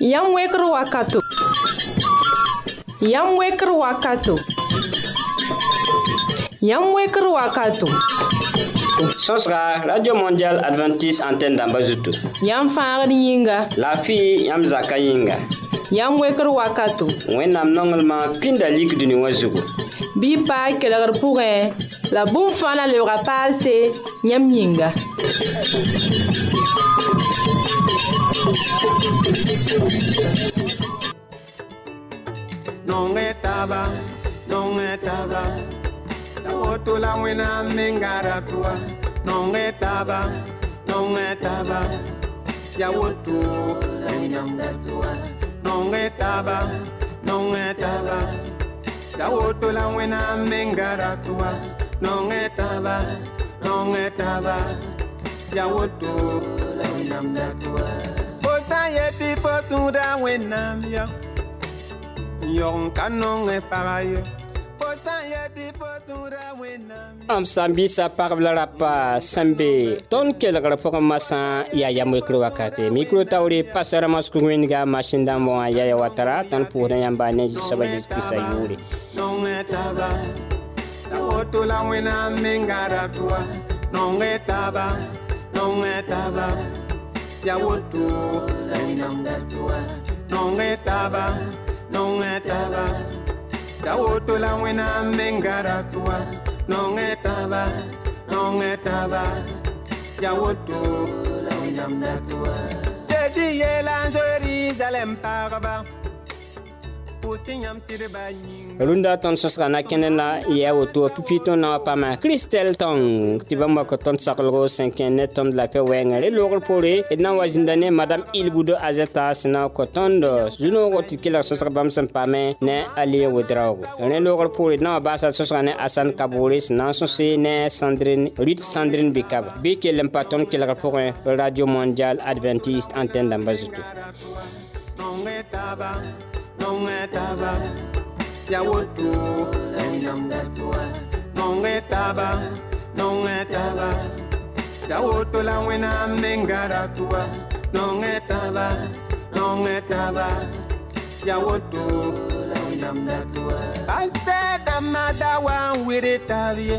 Yam wakato. Yam wakato. Yam wakato. Sosra, Radio Mondial Adventist Antenne d'Ambazuto. Yam fangad yinga. La fi yam zaka yinga. Yam weker wakato. Wennam nongelman pindalik duni wazugo. Bi pa La boum fana le rapaal se yam nongetaba nongetaba tawotola wena mengaratua nongetaba nongetaba yawotu enyamdatua nongetaba nongetaba tawotola wena mengaratua nongetaba nongetaba wina enyamdatua ye pipo tun da wenam yo. Yon kanon e para yo. am sã n biisa pagb la rapa sẽn be tõnd kelgr pʋgẽ masã yaa yam-wekr wakate micro taoore pasara masku wẽndga masin dãmb wã yaya watara tõnd pʋʋsdã yãmba ne soaba zeezi kiristã yʋʋre Nong etaba, nong etaba, ya wotu laminam datua nonge taba nonge ya wotu la wena mengara tua nongetaba. taba nonge taba ya wotu laminam datua Dedi yelan zori zalem parba. rũndã tõnd sõsga na kẽnd na yɛa woto pipi tõnd na wã pama kristɛl tong tɩ bãmba ka tõnd saglgo sẽn kẽnd ne tõnd la pɛ wɛɛngẽ loogr poore d na n wa zĩnda madam ilbudo azeta sẽn e na n kõ tõnd zu-noogo tɩ kelg sõsg bãmb sẽn pame ne alie wedraoogo rẽ loogr poore d na wã baasa sõsga ne asan kaboore sẽn na n sõse ne sandrin rit sandrin bikaba bɩ kell n radio mondial adventiste antenne dãmbã zutu nongetaba ya wotu lenyam datua nongetaba nongetaba ya wotu la wena mengara tua nongetaba nongetaba ya wotu lenyam datua I said I'm not the one with it, have you?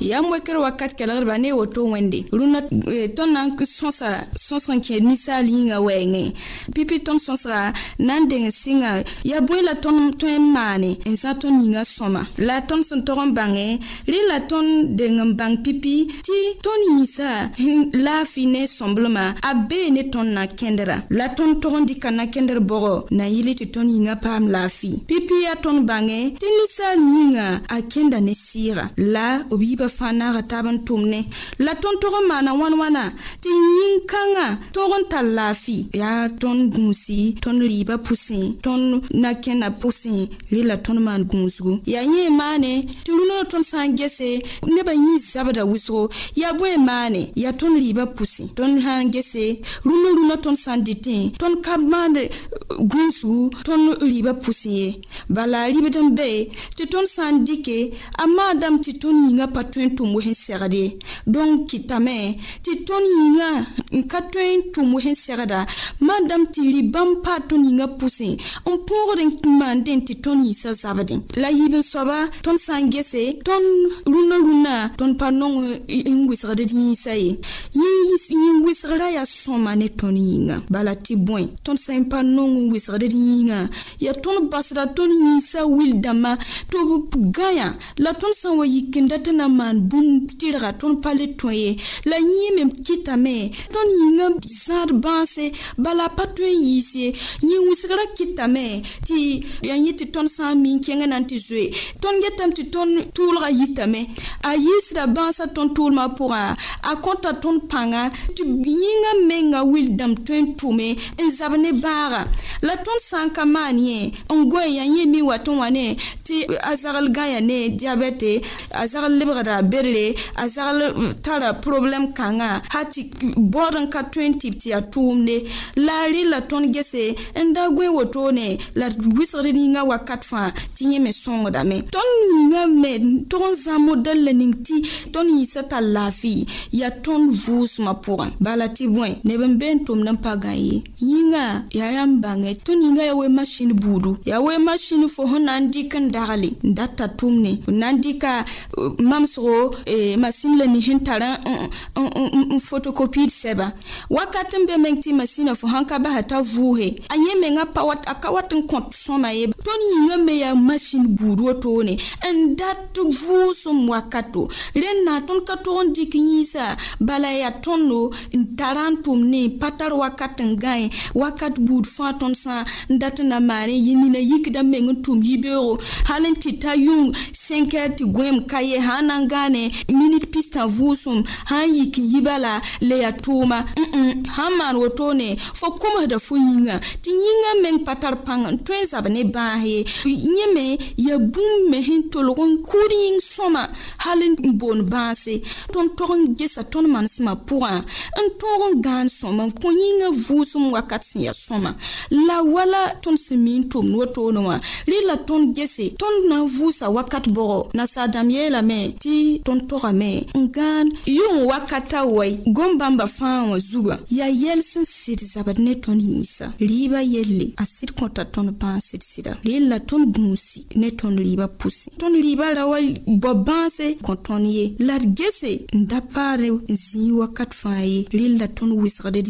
yam wekr wakat kelgdba ne woto wẽnde rũnã tõnd na n sõsa sõs n kẽ ninsaal yĩngã wɛɛngẽ pipi tõnd sõsga na n deng sɩnga yaa bõe la tõnd tõe n maane n zã tõnd yĩngã sõma la tõnd sẽn tog n bãngẽ rẽ la tõnd deng n bãng pipi tɩ tõnd yĩnsa laafɩ ne sõmblmã a bee ne tõnd na kẽndra la tõnd tog n dɩka na-kẽndr bɔgɔ na n yɩl tɩ tõnd yĩngã paam laafɩ pipi yaa tõnd bãngẽ tɩ ninsaal yĩngã a kẽnda ne sɩɩga la b yiba fãa naaga tab n tʋmne la tõnd tog n maana wãn wãna tɩ yĩn-kãngã tog n tar laafɩ yaa tõnd gũusi tõnd rɩɩbã pʋsẽ tõnd nakẽna pʋsẽ rɩ la tõnd maan gũusgu yaa yẽ maane tɩ rũnã tõnd sã n gese nebã yĩn zabda wʋsgo yaa bõe maane yaa tõnd rɩɩbã pʋsẽ tõnd sã n gese rũnã rũnã tõnd sã n dɩtẽ tõnd ka maan gũusgu tõnd rɩɩbã pʋsẽ ye bala a rɩbd n be tɩ tõnd sã n dɩke a maadame tɩ tõnd yĩngã pa tõe n tʋm wẽsẽn segde donc kɩtame tɩ tõnd yĩngã n ka tõe n tʋm wẽsẽn segda madam tɩ rɩbãmb paa tõnd yĩngã pʋsẽ n pũugd n maande tɩ tõnd yĩnsã zabde la yɩɩb n soaba tõnd sã n gese tõnd rũnã rũnã tõnd pa nong euh, n wɩsgd d yĩnsã ye yĩn wɩsgrã yaa sõma ne tõnd yĩngã bala tɩ bõe tõnd sã n pa nong n wɩsgd d yĩngã yaa tõnd basda tõnd yĩnsã wil-dãmbã tɩ b gãyã la tõnd sã n wa yik n dat n na maan maan bũmb tɩrga tõnd pa la yẽ kitame. kɩtame tõnd yĩngã zãad bãase bala pa tõe n yiis ye yẽ wɩsgrã kɩtame tɩ ya yẽ tɩ tõnd sã n min kẽngã na tɩ zoe tõnd getame tɩ tõnd tʋʋlga yitame a yɩɩsda bãasa tõnd tʋʋlmã pʋgã a kõta tõnd pãnga tɩ yĩngã menga wil dãmb tõe n tʋme n e zab ne la ton sã n ka maan yẽ n goe yaa yẽ mi wa wã ne tɩ a zagl la berle a zagl tara problɛm kãngã ha tɩ baood n ka tõe n tɩ tɩ yaa tʋʋmde la a rɩ la tõnd gese n da gõe wotone la wɩsgd yĩngã wakat fãa tɩ yẽ me sõngdame tõnd yĩngã me tog n zã modɛl la ning tɩ tõnd yĩsã tar laafɩ yaa tõnd vʋʋsmã pʋgẽ bala tɩ bõe neb n be n tʋmd n pa gã ye yĩngã yaa rãmb bãngẽ tõnd yĩngã yaa we masin buudu yaa we masin fo sẽn na n dɩk n dagle n data tʋmne n na n dɩka mamsg wogo eh, masin la ni sẽn tara n fotokopiid sɛba wakat n be meng tɩ masĩnã fo sãn ka basa t'a vʋʋse a yẽ mengã pa wat a ka wat n kõ sõma ye tõnd yĩngã me yaa masin buud wotone n dat vʋʋsem wakato rẽnd na tõnd ka tog n dɩk yĩnsa bala yaa tõndo n tara n tʋm ne pa tar wakat n gãe wakat buud fãa tõnd sã n dat n na maan yẽ nina yikdã meng n tʋm yi-beoogo hal n tɩ t'a yũng sẽn tɩ goeem ka ye sã n na n gaane minit pistã vʋʋsem sãn yik n yiba la le yaa tʋʋma n sãn maan wotone fo kʋmsda fo yĩnga tɩ yĩngã meng pa tar pãng n tõe n zab ne bãas ye yẽ me yaa bũmb me sẽn tolg n kʋʋd yĩng sõma hal n boond bãase tõnd tog n gesa tõnd manesmã pʋgã n tõog n gãan sõma kõ yĩngã vʋʋsem wakat sẽn yaa sõma la wala tõnd sẽn mi n tʋmd wotone wã rɩ la tõnd gese tõnd na n vʋʋsa wakat bɔgɔ nasaadãmb yeelame tɩ Ton tõnd-togame n gãan yʋng wakata Zuga. gom-bãmbã fãa wã zugã yaa yɛl sẽn sɩd zabd ne tõnd yĩnsa rɩɩbã yelle a sɩd kõta tõnd bãag sɩd sɩda la tõnd gũusi ne tõnd rɩɩbã Ton tõnd ye la gese n da paare n zĩig wakat fãa ye la tõnd wɩsgd d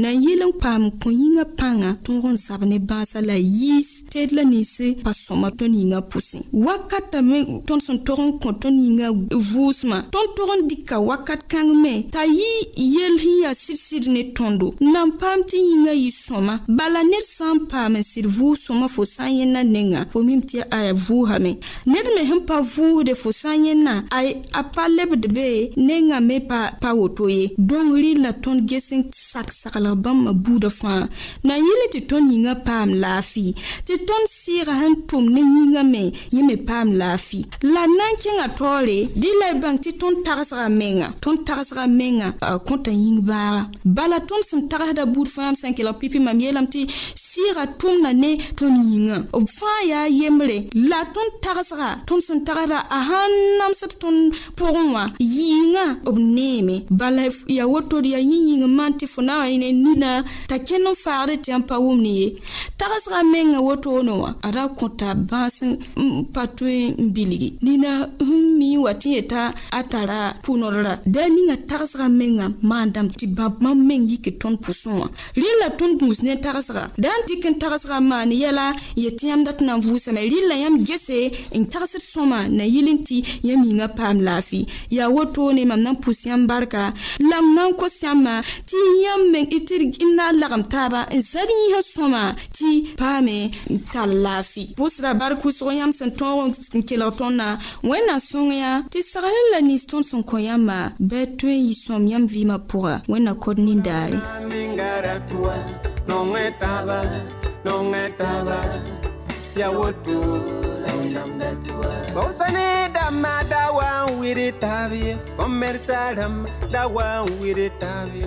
na n yɩl n paam kõ-yĩngã pãnga tõog n la yiis Tedla la nins pa sõma tõnd yĩngã pʋsẽ wakatame tõnd sẽn tog yaa vʋʋsmã tõnd tog n dɩka wakat kãng me t'a yɩ yel sẽn yaa sɩd-sɩd ne tõndo n e na n paam tɩ yĩngã yɩ sõma bala ned sã n paam n sɩd vʋʋs sõma fo sã n yẽnna nengã fo mim tɩ a vʋʋsame ned me sẽn pa vʋʋsde fo sã n yẽnna a pa lebd be nengã me pa, pa woto ye dõng rɩ la tõnd ges n sak-saglg bãmbã buudã fãa na n yɩl tɩ tõnd yĩngã paam laafɩ tɩ tõnd sɩɩga sẽn tʋm ne yĩngã me yẽ me paam laafɩ la na n kẽngã taoore ye dɩ la bãng tɩ tõnd tagsga menga tõnd tagsga menga kõta yĩng baaga bala tõnd sẽn tagsda buud fãa m sẽn kelg pipi mam yeelame tɩ sɩɩga tʋmda ne tõnd yĩngã b fãa yaa yembre la tõnd tagsga tõnd sẽn tagsda a sãn namsd tõnd pʋgẽ wã yɩɩngã b neeme bala ya wotod yaa yĩ yĩng maan tɩ fo na wa ne nina t'a kẽnd n faagd tɩ yãmb pa wʋmd ye tagsga menga wotoone wã a ra kõta bãas n pa tõe n bilgi nina mi wa wa tɩ yeta a tara pʋʋnodra daa ninga tagsga menga maan dãmb tɩ bãmb mam meng yik tõnd pʋsẽ wã rɩl la tõnd bũus ne tagsga daa n dɩk n tagsga maan yɛla n yetɩ yãmb dat n na n vʋʋsame rɩl la yãmb gese n tagsd sõma na yɩl n tɩ yãmb yĩngã paam laafɩ yaa wotone mam na n pʋs yãmb barka lam na n kos yãmbã tɩ yãmb meng tɩ d na n lagem taaba n zar yĩsã sõma tɩ paame n tall laafɩ bʋsda bark wʋsg yãmb sẽn tõog n kelg tõndã wẽnna sõng yã tɩ saglr la nins tõnd sẽn kõ yãmbã bɩa tõe n yɩ sõam yãmb vɩɩmã pʋga wẽnna kod nindaare bautane dama da wa n wɩr taab ye bõn-mɛrsã rãmb da wa n wɩr taab ye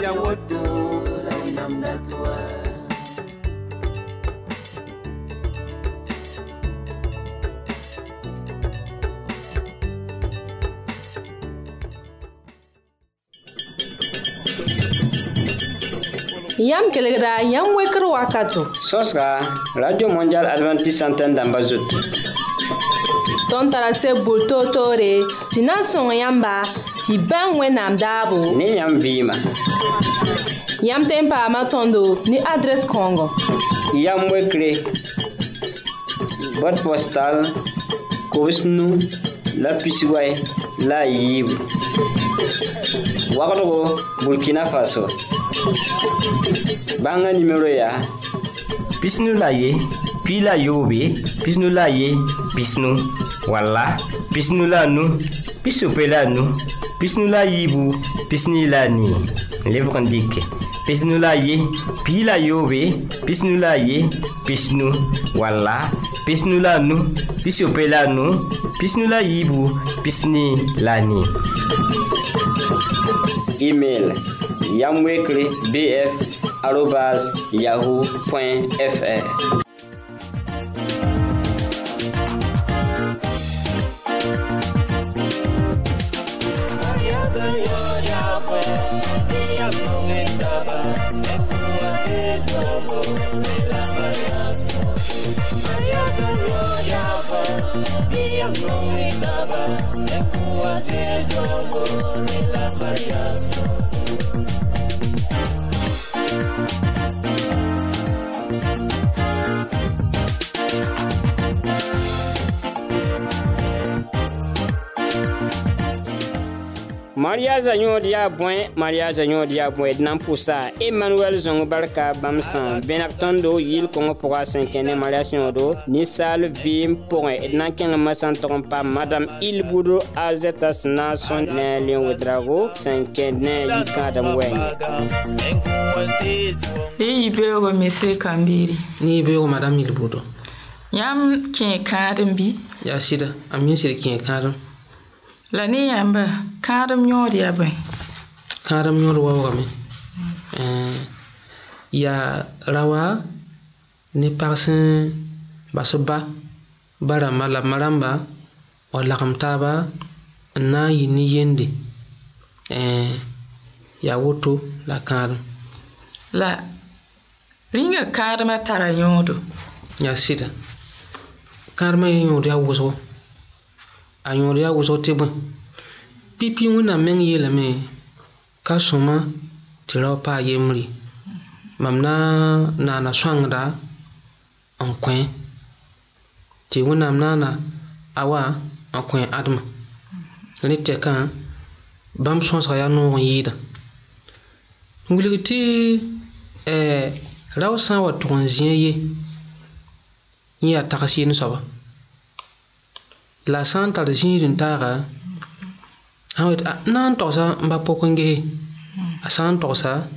ya wodo la inamna toa Yam kelegra, yam weker wakato. Sos Radio Mondial Adventist Santen damba zotou. Ton tarase boul tore, sinan son yamba, tɩ bãng wẽnnaam daabo ne yãmb vɩɩma yãmb tẽn paama tõndo ne adrɛs kãongo yamb wekre bot postal kobs nu la pisway la a yiibu wagdgo burkina faso bãngã nimero yaa pisnu la ye pi la yoobe pisnu la ye pisnu walla pisnu la nu pisope la nu Pishnou la yibou, pishni la ni. Le pou kan dike. Pishnou la ye, pi la yo we. Pishnou la ye, pishnou wala. Pishnou la nou, pishyo pe la nou. Pishnou la yibou, pishni la ni. ya mlung'inaba la Maryaz a yon diya bwen, maryaz a yon diya bwen, nan pou sa, Emanuel Zongbarka bamsan. Ben ak ton do, yil konopora senkenen maryaz yon do, ni sal vim pou re. Nan ken yon mason tron pa, madame Ilboudo azetas nan sonnen liyon we drago, senkenen yi kandem we. Ni e ibeyo mese kandiri. Ni ibeyo madame Ilboudo. Yam ken kandem bi. Ya si de, am mese de ken kandem. La ne yãmba kãadem yõod yaa bõe. Kãadem yõod waoogame. Mm. yaa rawa ne pags bas ba ba la lambã rãmba wa lagem taaba n na n yɩ ne yende yaa woto la kãadem. La rĩnga kãadmã tara yõodo. yaa sɩda kãadmã yaa yõod yaa wʋsgo. A yon ria wou zo te bwen. Pi pi yon wè nan men yè lè men, ka souman, te la wè pa yè mri. Mam nan nan anasyon an da, an kwen, te wè nan nan nan awa an kwen adman. Lè te kan, bam chans rayan nou an yè yè dan. Mwen li wè te, e, eh, la wè san wè ton zyen yè, yè atakasyen souman. La Santa detara ah, naọsa mmbapokonge a Sanọsa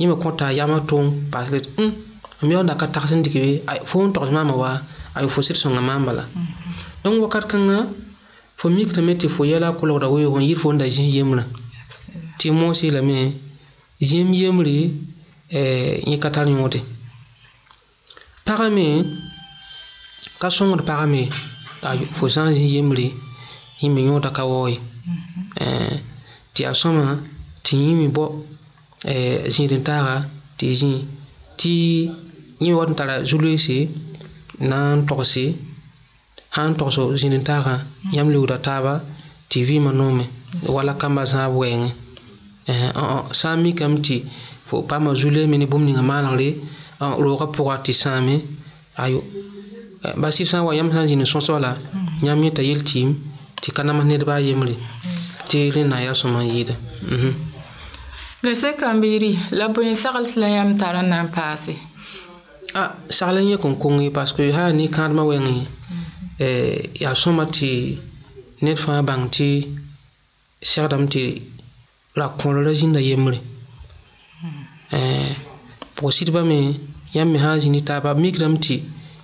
yimeọta yama to pasọ hm, da ka a fọ mama wa a yo fosèsongammbala. Nowokat kan fomik me te fo y lakolo da wo yo on ye f fondnda ym te eh, mon lam ymle y kata ọte. demé. fo sã zĩ yembre yẽ me yõoda ka waooye tɩ ya sõma tɩ yĩ me bɔ zĩid n taaga tɩ y zĩi tɩ yẽ me wat n tara zu-loeese na n togse sã n togs zĩid n taagã yãmb leoogda taaba tɩ y vɩɩmã noome wala kambã zãab wɛɛngẽ ãã sã n mikame tɩ fo paama zu-loeeme ne bũmb ninga maanegre roogã pʋga tɩ sãame ayo Eh, basi sã n wa yãmb sã n zĩnd sõsg la yãmb yẽ mm-hmm. eh, mm-hmm. eh, t'a yel tɩɩm tɩ ka namas nedbã a yembre tɩ rẽ na n yaa sõma n yɩɩda la sẽn la bõe sagls la yãmb tar n na n paase a sagl n yẽk n konge paske sã yaa ne-kãadmã wɛngẽ yaa sõma tɩ ned fãa bãng tɩ segdame tɩ ra kõorã zĩnda yembre pʋg-sɩdbã me yãmb me sã n zĩni taaba migrame tɩ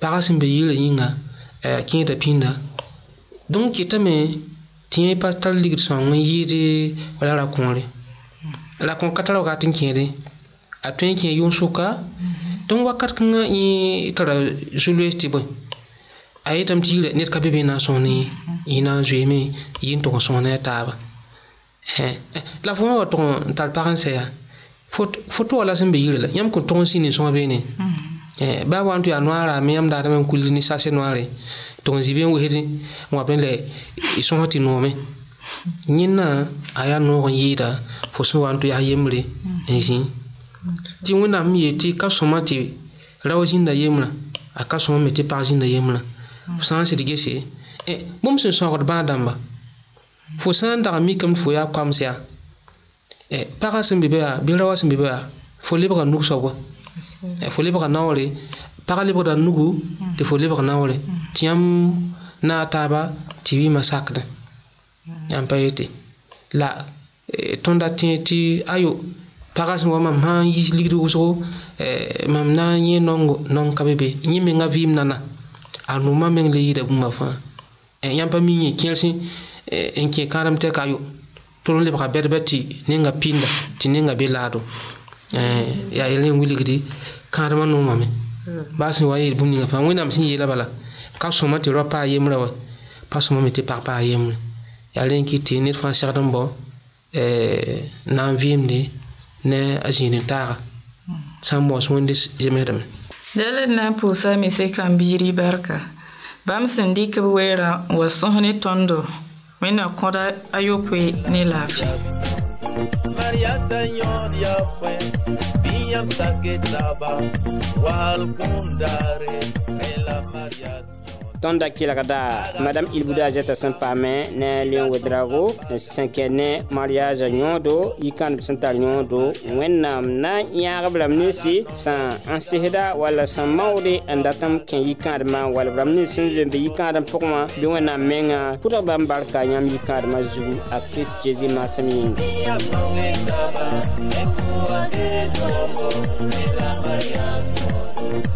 pagã sẽn be yɩɩrã yĩnga kẽeda pĩnda dõnc kɩtame tɩ yẽ pa tar ligd sõang n yɩɩd wala rakõore rakõor ka tara wakat n kẽede a tõe n kẽ yʋʋm sʋka tõnd wakat kãngã yẽ tara zu-loees tɩ bõe a yetame tɩ yɩɩra ned ka be bɩ na n sõsd yẽ na n zoeeme yɩ n tʋg n sõsd ne a taaba la fo wã wa tʋg n tar pag n fo tɩ wa la sẽn be yɩɩra la yãmb kõ tʋg n sɩ nin-sõngã beene Eh, ba wan tu ya noara mi yam daada men kulli ni sase noare ton zibe wehdi wa ben le ison hoti nome nyina aya no yida fo so wan tu ya yemre mm-hmm. enji ti wona mi yeti ka soma ti rawo jinda yemra aka soma me ti pa jinda yemra san se dige se e bum sen so ko ba damba fo san da mi kam fo ya kwamsia e eh, pa ka sen bibe ya bi rawo sen bibe ya fo lebra nukso ko fo lebg naoore pag lebgda nugu tɩ fo lebg naoore tɩ yãmb na mm. eh, a taaba tɩ wɩɩmã sakdẽ yãmb pa yete la tõnda tẽ tɩ ayo pagã sẽn wa mam sã n yis ligd wʋsgo mam na n yẽ nongo nong ka be be yẽ mengã vɩɩm nana a rũmã meng le yɩɩda bũmba fãa yãmb pa mi yẽ kẽers n kẽ kãadem tɛka ayo tʋr n lebga bɛdbã tɩ ninga pinda tɩ ninga be laado Eh, ya yel ne wilgdi kãadmã noomã me hmm. baa sẽn wa yeel bũmb ninga fãa wẽnnaam sẽn yeela bala ka sõma tɩ ra paa yembrã wa pa sõma me tɩ pag paa yembre yaa rẽn kɩ tɩ ned fãa segd n bao na n vɩɩmde ne a zĩigd taaga sã n baoos wẽnd zemsdame dala d na n pʋʋsa me sekãm biiri barka bãmb sẽn dɩk b weera n wa sõs ne tõndo wẽnna kõda ayopoe ne laafɩ Maria Senhor Yahweh Biam saketaba Walkundare la Maria Senhor tõnd da kelgda madam ilbuda zeta sẽn paame ne leon drago sẽn ne mariage yõodo yikãnd sẽn tar yõodo wẽnnaam na n yãagb rãmb ninsi sẽn n sɩsda wall sẽn maoode n datame kẽ yikãadmã wall b rãmb nins sẽn zoe n be yikãadem pʋgẽ bɩ wẽnnaam mengã pʋdg bãmb barka yãmb yikãadmã zugu a kirist maasem yĩnga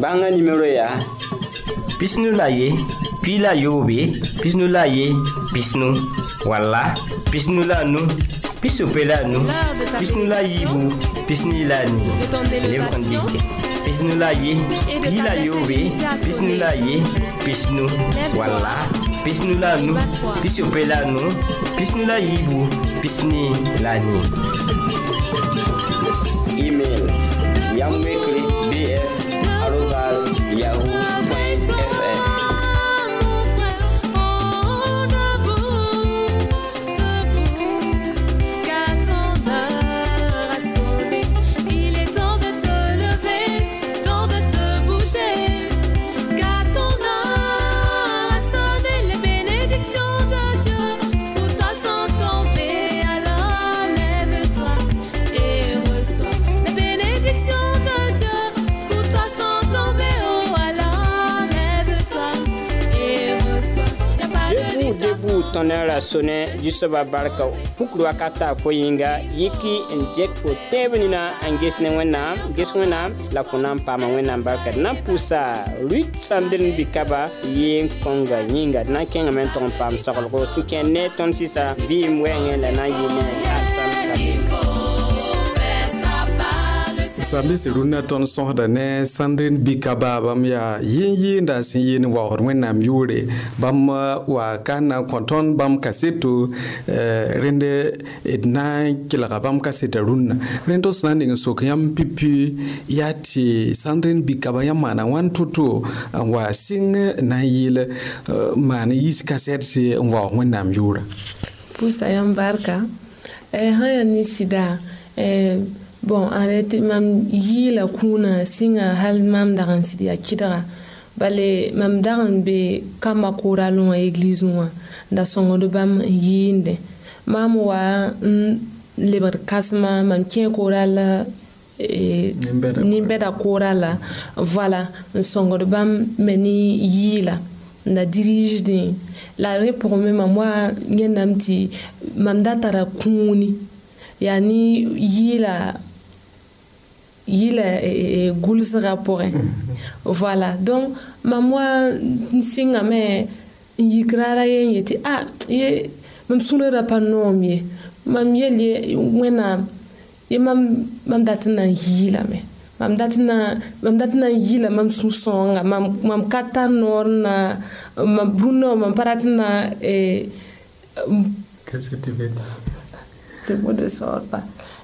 Banga numéro ya. Pisnu la ye, pi la yobe, pisnu la ye, pisnu. Wala, pisnu la nu, pisu pe la nu, pisnu la yibu, pisnu la ni. Élève indique. Pisnu la ye, pi la yobe, pisnu la ye, pisnu. Wala, pisnu la nu, pisu pe la nu, pisnu la yibu, pisni la ni. Email. Young RTF, Arrugas, Yahoo. tõnd n ra sõne zusoaba barka pukr wakata fo yĩnga yiki n dɩk fo tɛɛb nina n ges ne wẽnnaam ges wẽnnaam la fo na n paama wẽnnaam barka d na n pʋʋsa rut sãndr bɩ-kaba yɩ n kõnga yĩnga d na n kẽngame n tog n paam soglgo sẽn kẽ ne tõnd sɩsa vɩɩm wɛɛngẽ la na n yɩ ne sãmbɩsɩ rũnnã tõnd sõsda ne sẽn d n bika baabam yaa yĩn yɩɩnda sẽn yɩɩn waoogd wẽnnaam yʋʋre bãmb uh, wa ka na n kõ tõnd bãmb kaseto uh, rẽnd d na n kelga bãmb kaseta rũnnã rẽnd tɩ sẽn na n ning n sok yãmb pipi yaa tɩ sãn d bikaba yãmb maana wãn to-to n wa sɩng n na n yɩl maan yiis kasɛdse n waoog wẽnnaam yʋʋrã pʋʋsa yãmb barka sãn eh, yaa ne sɩda eh, bõn a la tɩ mam yiila kũunã sɩnga hal mam dag n sɩd yaa kɩdga bale mam dag n be kamba kooralẽ wã egliis wã n da sõngd bãmb n yɩɩnde mam wa n lebd kãsemã mam kẽ kooral nimbɛda koora la voila e, n sõngd bãmb me ne yiila n da diriigdẽ la rẽ pʋgẽ me mam wa yẽnnaam tɩ mam da tara kũuni yaa ne yiila yi la gulsga pʋgẽ voila donc mam wa n sɩngame n yik raara yen ye tɩ a ye mam sũurã pa noom ye mam yel ye wẽnnaam ye mam dat n na n yiilame mam dat na mam dat na n yiila mam sũ-sõonga mam ka tar noor na mam brũndã mam pa dat na eh, Qu'est-ce que tu veux dire? Le mot ne sort pas.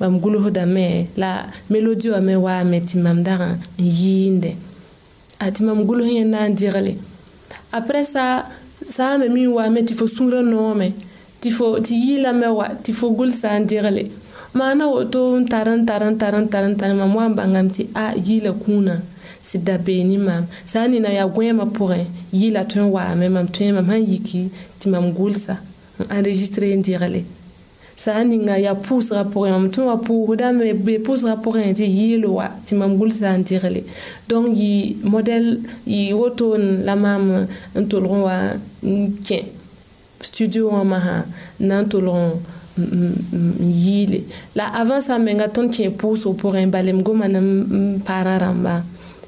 bam gulsdame la melodi wame waame tɩ mam dagã n yiinde a tɩ mam guls yẽ na n dɩgle aprɛ sa sã me mi waame tɩ fo sũurã noome tɩ fo tɩ yɩɩlame wa tɩ fo gul sã n dɩgle maana woto n tar n tar n tar n tar n tar mam wa n bãngam tɩ a yɩɩla kũunã sɩ da beene mam sã n nina yaa goɛɛmã pʋgẽ yɩɩla tõe n waame mam tõe mam sãn yiki tɩ mam gulsa n enregistre n dɩgle sã n ninga yaa pʋʋsga pʋgẽ tɩ wa pʋʋsdame be pʋʋsga pʋgẽ tɩ yɩɩl wa tɩ mam gʋl sã n dɩgle donc yɩ modɛl yɩ wotoon la maam n tolg n wa n kẽ studio wã masã n na n tolg n yɩɩle la avant sã n menga tõnd kẽ pʋʋsg pʋgẽ balem goma ne n paarã rãmba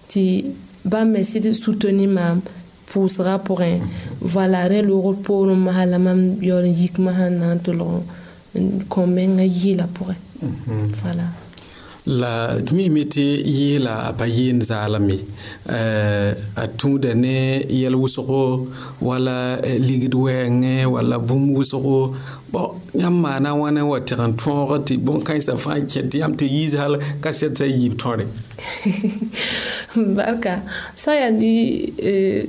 tɩ bãmb me sɩd sutoni maam pʋʋsga pʋgẽ voilà rẽ loogr poorẽ masã la mam yaool n yik masã n na n tolg qu'on met un yi la pour elle. Mhm. Voilà. la tumi mete yeela a pa yeen zaalame uh, a tũuda ne yɛl wʋsgo wala eh, ligd wɛɛngẽ wala bũmb wʋsgo bõ yãmb maana wãna wa teg n tõog tɩ bõn-kãensã fãa n kẽ tɩ yãmb tɩ yiis hal ka sɛd sã n yiib tõre barka sã n yaa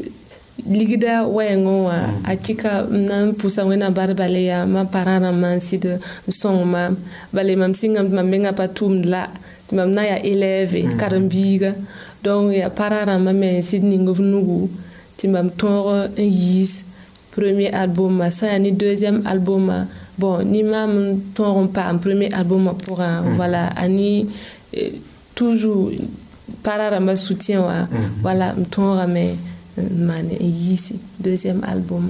ligda wɛɛngẽ wã mm. a cika m na n pʋsa wẽnnaam barɩ bale yaa mam pa rãrã maan sɩd n sõng maam bale mam sɩngame tɩ mam mengã pa tʋʋmd la tɩ mam na yaa elɛɛve karen-biiga donc yaa pa rãrã mam me sɩd ning b nugu tɩ mam tõog n yiis premier alboma sã yaa ne deuxième alboma bon ni maam n tõog n paam premier alboma pʋgã mm. voilà ani eh, toujours pa rãrãmbã soutien wã wala m tõogame mane n yiisi deuxième album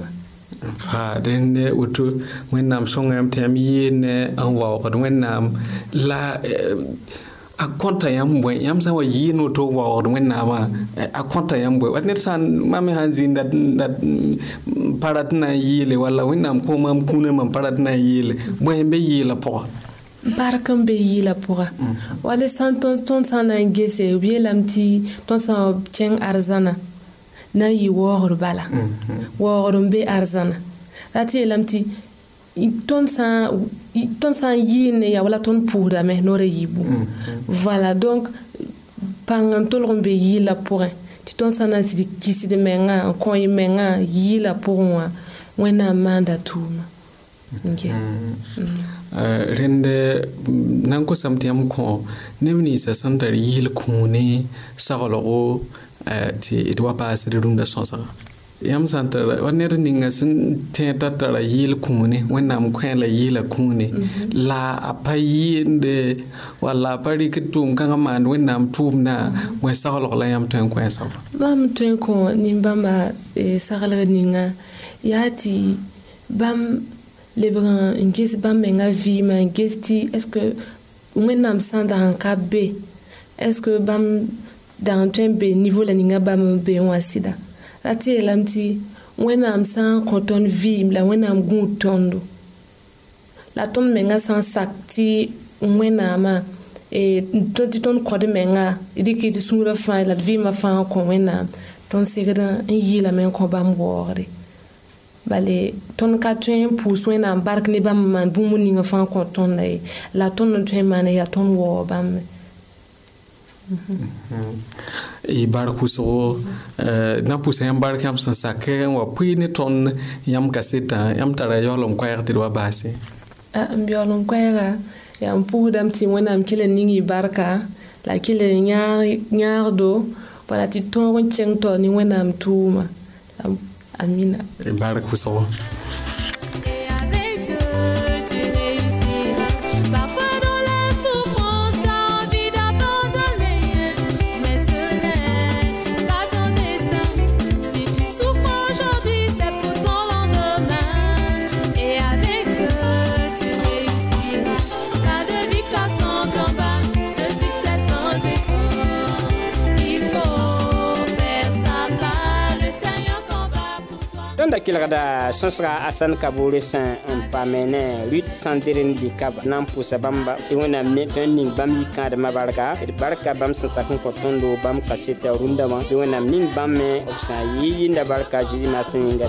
fa dẽnd woto wẽnnaam sõngame tɩ yãmb yeel eh, ne n waoogd wẽnnaam la eh, a kõta yãmb bõe yãmb sã n wa yɩɩn woto n waoogd wẽnnaamã a kõta yãmb bõe wat ned sã mam sã n zĩnd dat pa ra tɩ na n yɩɩle walla wẽnnaam kõ mam kũne mam pa ra tɩ na n yɩɩle bõe n be yɩɩlã pʋga bark n be yɩɩla pʋga wall sã tõnd sã n na n gese b yeelame tɩ tõnd sã n wa kẽng arzãna na n yɩ waoogr bala waoogr n be arzãna ra tɩ yeelame tɩ tõnd sã n yɩɩne yaa wala tõnd puusdame noora yɩ bũ vala donc pãng n tolg n be yɩɩla pʋgẽ tɩ tõnd sã na n sɩd kɩsd mengã n kõ y mengã yɩɩla pʋgẽ wã wẽnnaam maanda tuuma rẽnd na n kosame tɩ yãmb kõ neb ninsã sẽn tar yɩɩl kũune saglgo tɩ eh, d wa paas d rũndã sõsga yãmb sã n tara wa ned ninga sẽn tẽ t'a tara yɩɩl kũune wẽnnaam kõ la yɩɩla kũune la a pa yɩɩnde walla a pa rɩk d tʋʋm-kãngã maand wẽnnaam tʋʋmdã wẽ-saglg la yãmb tõe n kõ-a soaba bãmb tõe n kõ nin-bãmba saglg ninga yaa tɩ bãmb lebg n ges bãmb menga vɩɩmã n ges tɩ est-ce que wẽnnaam sã n da n ka be est-ce que bãmb dagn tõe n be nivo la ninga bãmb n be n wã sɩda ra tɩ yeelame tɩ wẽnnaam sã n kõ tõnd vɩɩm la wẽnnaam gũud tõndo la tõnd mengã sã n sak tɩ wẽnnaamã tɩ tõnd kõd menga dɩkɩ tɩ sũurã fãa la d vɩɩmã fãa n kõ wẽnnaam tõnd segd n yɩɩlame n kõ bãmb waoogre bale tõnd ka tõe n pʋʋs wẽnnaam bark ne bãmb n maan bũmb ninga fãa n kõ tõnda ye eh. la tõnd n tõe n maan yaa tõnd waoo bãmbe y bar kʋsgo dã pʋsa yãmb bark yãmb sẽn sakɛ n wa pʋɩ ne tõnd yãmb ka setã yãmb tara yaool n koɛɛg tɩ d wa baase n beool n koɛɛga yaa n pʋʋsdame tɩ wẽnnaam kell ning y barka la kell yãagdo wala tɩ tõog n kẽng taool ne wẽnnaam tʋʋma amina bark pʋsgo tõnda kelgda sõsga a sãn kaboore sẽn n paame ne rut sãn dɩr n dɩka na n pʋsa bãmba tɩ wẽnnaam ne tõe n ning bãmb yikãadmã barka d barka bãmb sẽn sak n kõ tõndo bãmb ka seta rũndãmã tɩ wẽnnaam ning bãmb me b sã n yɩ yɩnda barka zeezi maasẽ yĩnga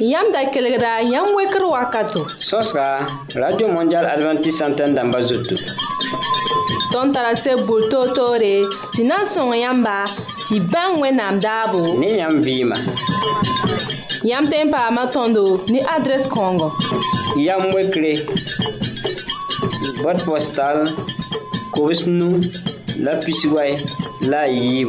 Yam da kelegra, yam weker wakato. Sos ka, Radio Mondial Adventist Santen damba zotou. Ton tarase boul to to re, si nan son yamba, si ban we nam dabo. Ne yam vima. Yam tempa matondo, ni adres kongo. Yam wekre, bot postal, kovis nou, la pisiway, la yib.